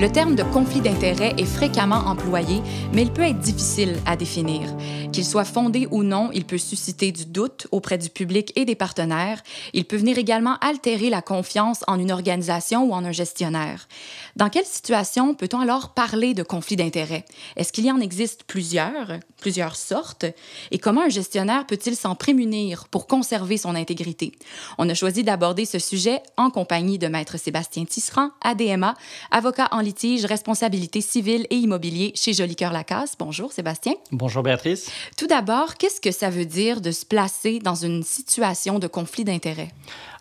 Le terme de conflit d'intérêts est fréquemment employé, mais il peut être difficile à définir. Qu'il soit fondé ou non, il peut susciter du doute auprès du public et des partenaires. Il peut venir également altérer la confiance en une organisation ou en un gestionnaire. Dans quelle situation peut-on alors parler de conflit d'intérêts? Est-ce qu'il y en existe plusieurs, plusieurs sortes? Et comment un gestionnaire peut-il s'en prémunir pour conserver son intégrité? On a choisi d'aborder ce sujet en compagnie de Maître Sébastien Tisserand, ADMA, avocat en litige, responsabilité civile et immobilier chez Joli Cœur Lacasse. Bonjour Sébastien. Bonjour Béatrice. Tout d'abord, qu'est-ce que ça veut dire de se placer dans une situation de conflit d'intérêts?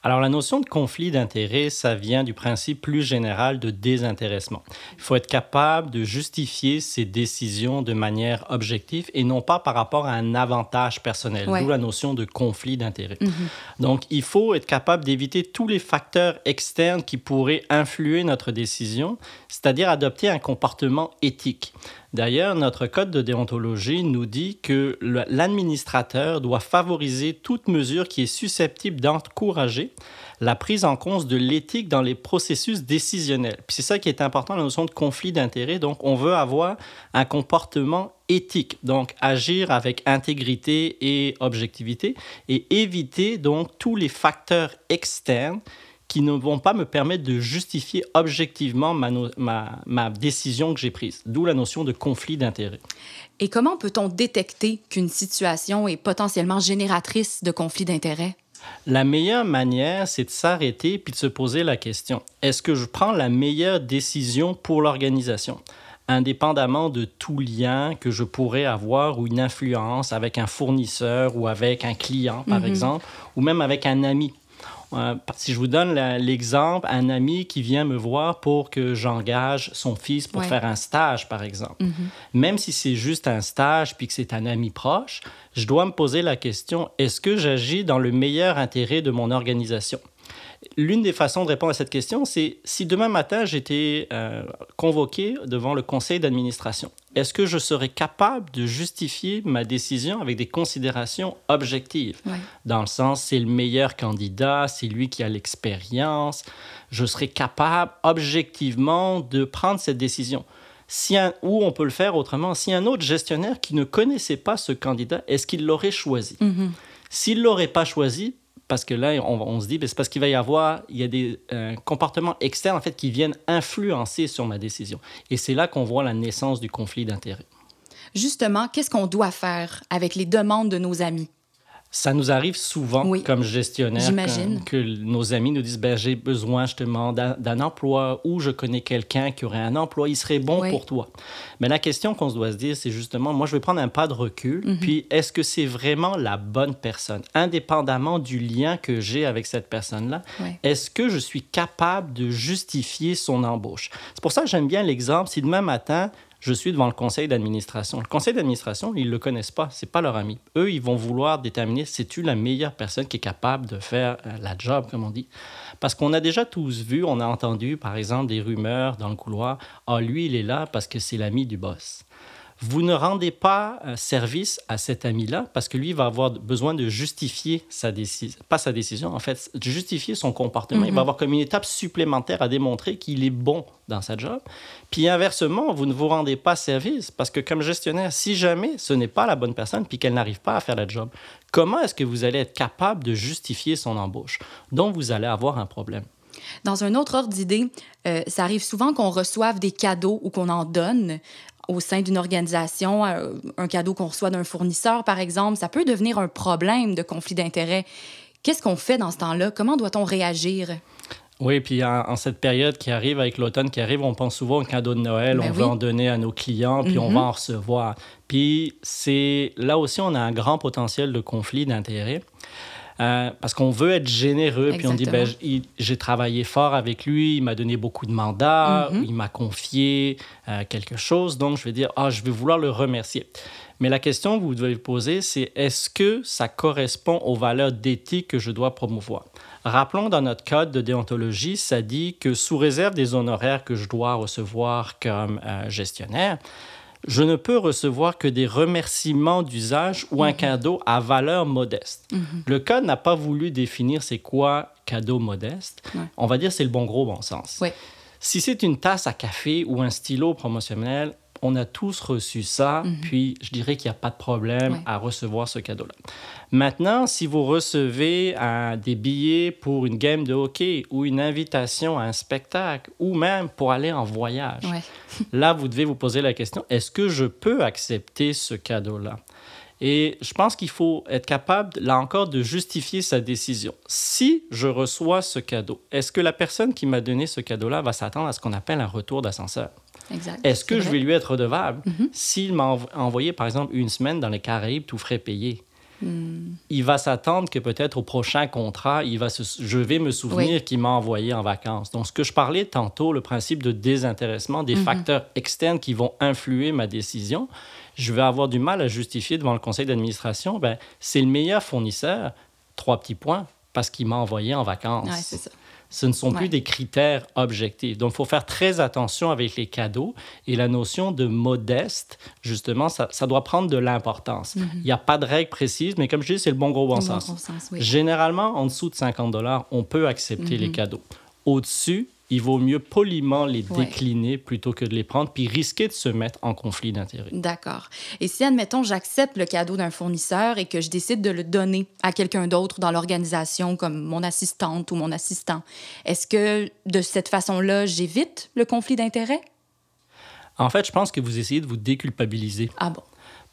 Alors, la notion de conflit d'intérêt, ça vient du principe plus général de désintéressement. Il faut être capable de justifier ses décisions de manière objective et non pas par rapport à un avantage personnel, d'où la notion de conflit d'intérêt. Mhm. Donc, il faut être capable d'éviter tous les facteurs externes qui pourraient influer notre décision, c'est-à-dire adopter un comportement éthique. D'ailleurs, notre code de déontologie nous dit que l'administrateur doit favoriser toute mesure qui est susceptible d'encourager la prise en compte de l'éthique dans les processus décisionnels. C'est ça qui est important, la notion de conflit d'intérêt. Donc, on veut avoir un comportement éthique, donc agir avec intégrité et objectivité et éviter donc tous les facteurs externes qui ne vont pas me permettre de justifier objectivement ma, ma, décision que j'ai prise, d'où la notion de conflit d'intérêt. Et comment peut-on détecter qu'une situation est potentiellement génératrice de conflit d'intérêt? La meilleure manière, c'est de s'arrêter puis de se poser la question, est-ce que je prends la meilleure décision pour l'organisation? indépendamment de tout lien que je pourrais avoir ou une influence avec un fournisseur ou avec un client, par mm-hmm. exemple, ou même avec un ami. Euh, si je vous donne l'exemple, un ami qui vient me voir pour que j'engage son fils pour faire un stage, par exemple. Mm-hmm. Même si c'est juste un stage puis que c'est un ami proche, je dois me poser la question, est-ce que j'agis dans le meilleur intérêt de mon organisation? L'une des façons de répondre à cette question, c'est si demain matin j'étais euh, convoqué devant le conseil d'administration, est-ce que je serais capable de justifier ma décision avec des considérations objectives? Dans le sens, c'est le meilleur candidat, c'est lui qui a l'expérience, je serais capable objectivement de prendre cette décision. Si un, ou on peut le faire autrement, si un autre gestionnaire qui ne connaissait pas ce candidat, est-ce qu'il l'aurait choisi? Mm-hmm. S'il ne l'aurait pas choisi, parce que là, on, se dit, ben, c'est parce qu'il va y avoir, il y a des euh, comportements externes, en fait, qui viennent influencer sur ma décision. Et c'est là qu'on voit la naissance du conflit d'intérêts. Justement, qu'est-ce qu'on doit faire avec les demandes de nos amis? Ça nous arrive souvent comme gestionnaire que, nos amis nous disent ben, J'ai besoin justement d'un emploi ou je connais quelqu'un qui aurait un emploi, il serait bon pour toi. Mais la question qu'on se doit se dire, c'est justement moi, je vais prendre un pas de recul, mhm. puis est-ce que c'est vraiment la bonne personne? Indépendamment du lien que j'ai avec cette personne-là, est-ce que je suis capable de justifier son embauche? C'est pour ça que j'aime bien l'exemple si demain matin, je suis devant le conseil d'administration. Le conseil d'administration, ils ne le connaissent pas, c'est pas leur ami. Eux, ils vont vouloir déterminer si tu la meilleure personne qui est capable de faire euh, la job, comme on dit? Parce qu'on a déjà tous vu, on a entendu, par exemple, des rumeurs dans le couloir. Ah, lui, il est là parce que c'est l'ami du boss vous ne rendez pas euh, service à cet ami-là parce que lui va avoir besoin de justifier sa décision, pas sa décision, en fait, de justifier son comportement. Il va mhm. avoir comme une étape supplémentaire à démontrer qu'il est bon dans sa job. Puis inversement, vous ne vous rendez pas service parce que comme gestionnaire, si jamais ce n'est pas la bonne personne puis qu'elle n'arrive pas à faire la job, comment est-ce que vous allez être capable de justifier son embauche? Donc, vous allez avoir un problème? Dans un autre ordre d'idée, euh, ça arrive souvent qu'on reçoive des cadeaux ou qu'on en donne au sein d'une organisation, euh, un cadeau qu'on reçoit d'un fournisseur, par exemple, ça peut devenir un problème de conflit d'intérêts. Qu'est-ce qu'on fait dans ce temps-là? Comment doit-on réagir? Oui, puis en, cette période qui arrive, avec l'automne qui arrive, on pense souvent au cadeau de Noël, ben on veut en donner à nos clients, puis on va mm-hmm. en recevoir. Puis c'est là aussi, on a un grand potentiel de conflit d'intérêts. Euh, parce qu'on veut être généreux, puis on dit, ben, j'ai travaillé fort avec lui, il m'a donné beaucoup de mandats, Mhm. il m'a confié euh, quelque chose, donc je vais dire, ah, je vais vouloir le remercier. Mais la question que vous devez vous poser, c'est est-ce que ça correspond aux valeurs d'éthique que je dois promouvoir? Rappelons dans notre code de déontologie, ça dit que sous réserve des honoraires que je dois recevoir comme euh, gestionnaire, je ne peux recevoir que des remerciements d'usage ou un cadeau à valeur modeste. Le code n'a pas voulu définir c'est quoi cadeau modeste. Ouais. On va dire c'est le bon gros bon sens. Ouais. Si c'est une tasse à café ou un stylo promotionnel, on a tous reçu ça, puis je dirais qu'il n'y a pas de problème Ouais. à recevoir ce cadeau-là. Maintenant, si vous recevez des billets pour une game de hockey ou une invitation à un spectacle ou même pour aller en voyage, Ouais. là, vous devez vous poser la question, est-ce que je peux accepter ce cadeau-là? Et je pense qu'il faut être capable, là encore, de justifier sa décision. Si je reçois ce cadeau, est-ce que la personne qui m'a donné ce cadeau-là va s'attendre à ce qu'on appelle un retour d'ascenseur? Est-ce que je vais lui être redevable? Mhm. s'il m'a env- envoyé, par exemple, une semaine dans les Caraïbes, tout frais payé? Hmm. Il va s'attendre que peut-être au prochain contrat, il va se- je vais me souvenir Oui. qu'il m'a envoyé en vacances. Donc, ce que je parlais tantôt, le principe de désintéressement, des Mhm. facteurs externes qui vont influer ma décision, je vais avoir du mal à justifier devant le conseil d'administration, ben, c'est le meilleur fournisseur, trois petits points, parce qu'il m'a envoyé en vacances. Ouais, c'est ça. Ce ne sont plus des critères objectifs. Donc, il faut faire très attention avec les cadeaux et la notion de modeste, justement, ça, ça doit prendre de l'importance. Il n'y a pas de règle précise, mais comme je dis, c'est le bon gros bon sens. bon sens, oui. Généralement, en dessous de 50 dollars, on peut accepter les Mhm. cadeaux. Au-dessus, il vaut mieux poliment les Ouais. décliner plutôt que de les prendre, puis risquer de se mettre en conflit d'intérêts. D'accord. Et si, admettons, j'accepte le cadeau d'un fournisseur et que je décide de le donner à quelqu'un d'autre dans l'organisation, comme mon assistante ou mon assistant, est-ce que de cette façon-là, j'évite le conflit d'intérêts? En fait, je pense que vous essayez de vous déculpabiliser. Ah bon?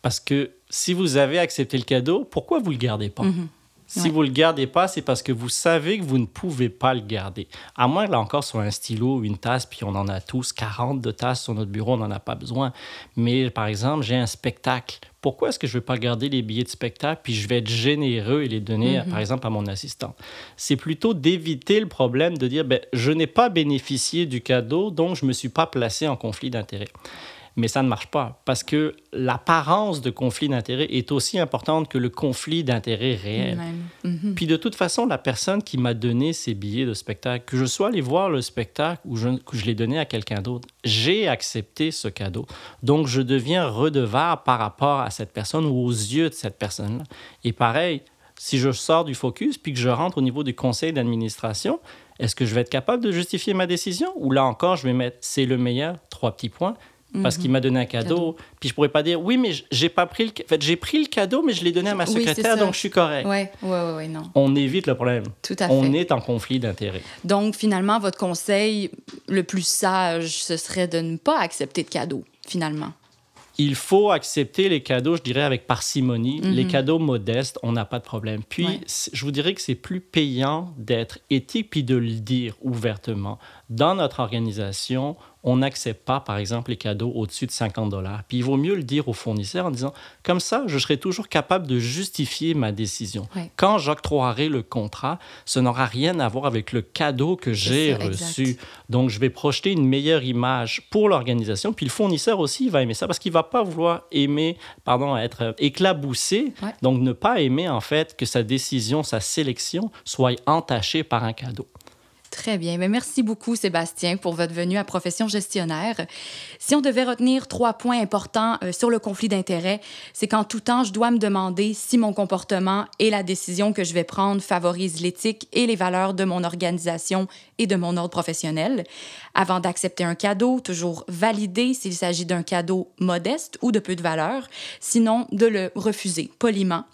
Parce que si vous avez accepté le cadeau, pourquoi vous ne le gardez pas? Mhm. Si Ouais. vous ne le gardez pas, c'est parce que vous savez que vous ne pouvez pas le garder. À moins, là encore, sur un stylo ou une tasse, puis on en a tous 40 de tasses sur notre bureau, on n'en a pas besoin. Mais par exemple, j'ai un spectacle. Pourquoi est-ce que je ne vais pas garder les billets de spectacle, puis je vais être généreux et les donner, Mhm. par exemple, à mon assistant? C'est plutôt d'éviter le problème de dire, ben, je n'ai pas bénéficié du cadeau, donc je ne me suis pas placé en conflit d'intérêt. Mais ça ne marche pas parce que l'apparence de conflit d'intérêt est aussi importante que le conflit d'intérêt réel. Mhm. Puis de toute façon, la personne qui m'a donné ces billets de spectacle, que je sois allé voir le spectacle ou je, que je l'ai donné à quelqu'un d'autre, j'ai accepté ce cadeau. Donc je deviens redevable par rapport à cette personne ou aux yeux de cette personne-là. Et pareil, si je sors du focus puis que je rentre au niveau du conseil d'administration, est-ce que je vais être capable de justifier ma décision? Ou là encore, je vais mettre c'est le meilleur, trois petits points parce qu'il m'a donné un cadeau. Cadeau. Puis je pourrais pas dire oui, mais j'ai pas pris le, en fait, j'ai pris le cadeau, mais je l'ai donné à ma secrétaire, donc je suis correct. Oui, oui, oui, ouais, non. On évite le problème. Tout à On fait. est en conflit d'intérêts. Donc, finalement, votre conseil le plus sage, ce serait de ne pas accepter de cadeau, finalement. Il faut accepter les cadeaux, je dirais, avec parcimonie. Mhm. Les cadeaux modestes, on n'a pas de problème. Puis, Ouais. je vous dirais que c'est plus payant d'être éthique puis de le dire ouvertement. Dans notre organisation, on n'accepte pas, par exemple, les cadeaux au-dessus de 50 dollars. Puis, il vaut mieux le dire au fournisseur en disant, comme ça, je serai toujours capable de justifier ma décision. Quand j'octroierai le contrat, ce n'aura rien à voir avec le cadeau que j'ai exact. reçu. Donc, je vais projeter une meilleure image pour l'organisation. Puis le fournisseur aussi, il va aimer ça parce qu'il va pas vouloir aimer, pardon, être éclaboussé. Ouais. Donc, ne pas aimer, en fait, que sa décision, sa sélection soit entachée par un cadeau. Très bien. Mais merci beaucoup, Sébastien, pour votre venue à Profession gestionnaire. Si on devait retenir trois points importants euh, sur le conflit d'intérêts, c'est qu'en tout temps, je dois me demander si mon comportement et la décision que je vais prendre favorisent l'éthique et les valeurs de mon organisation et de mon ordre professionnel. Avant d'accepter un cadeau, toujours valider s'il s'agit d'un cadeau modeste ou de peu de valeur, sinon de le refuser poliment.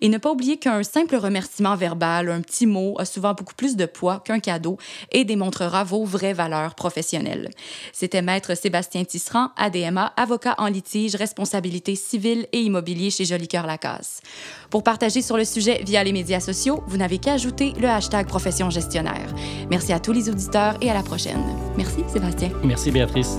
Et ne pas oublier qu'un simple remerciement verbal, un petit mot, a souvent beaucoup plus de poids qu'un cadeau et démontrera vos vraies valeurs professionnelles. C'était Maître Sébastien Tisserand, ADMA, avocat en litige, responsabilité civile et immobilier chez Joli Cœur Lacasse. Pour partager sur le sujet via les médias sociaux, vous n'avez qu'à ajouter le hashtag Profession gestionnaire. Merci à tous les auditeurs et à la prochaine. Merci, Sébastien. Merci, Béatrice.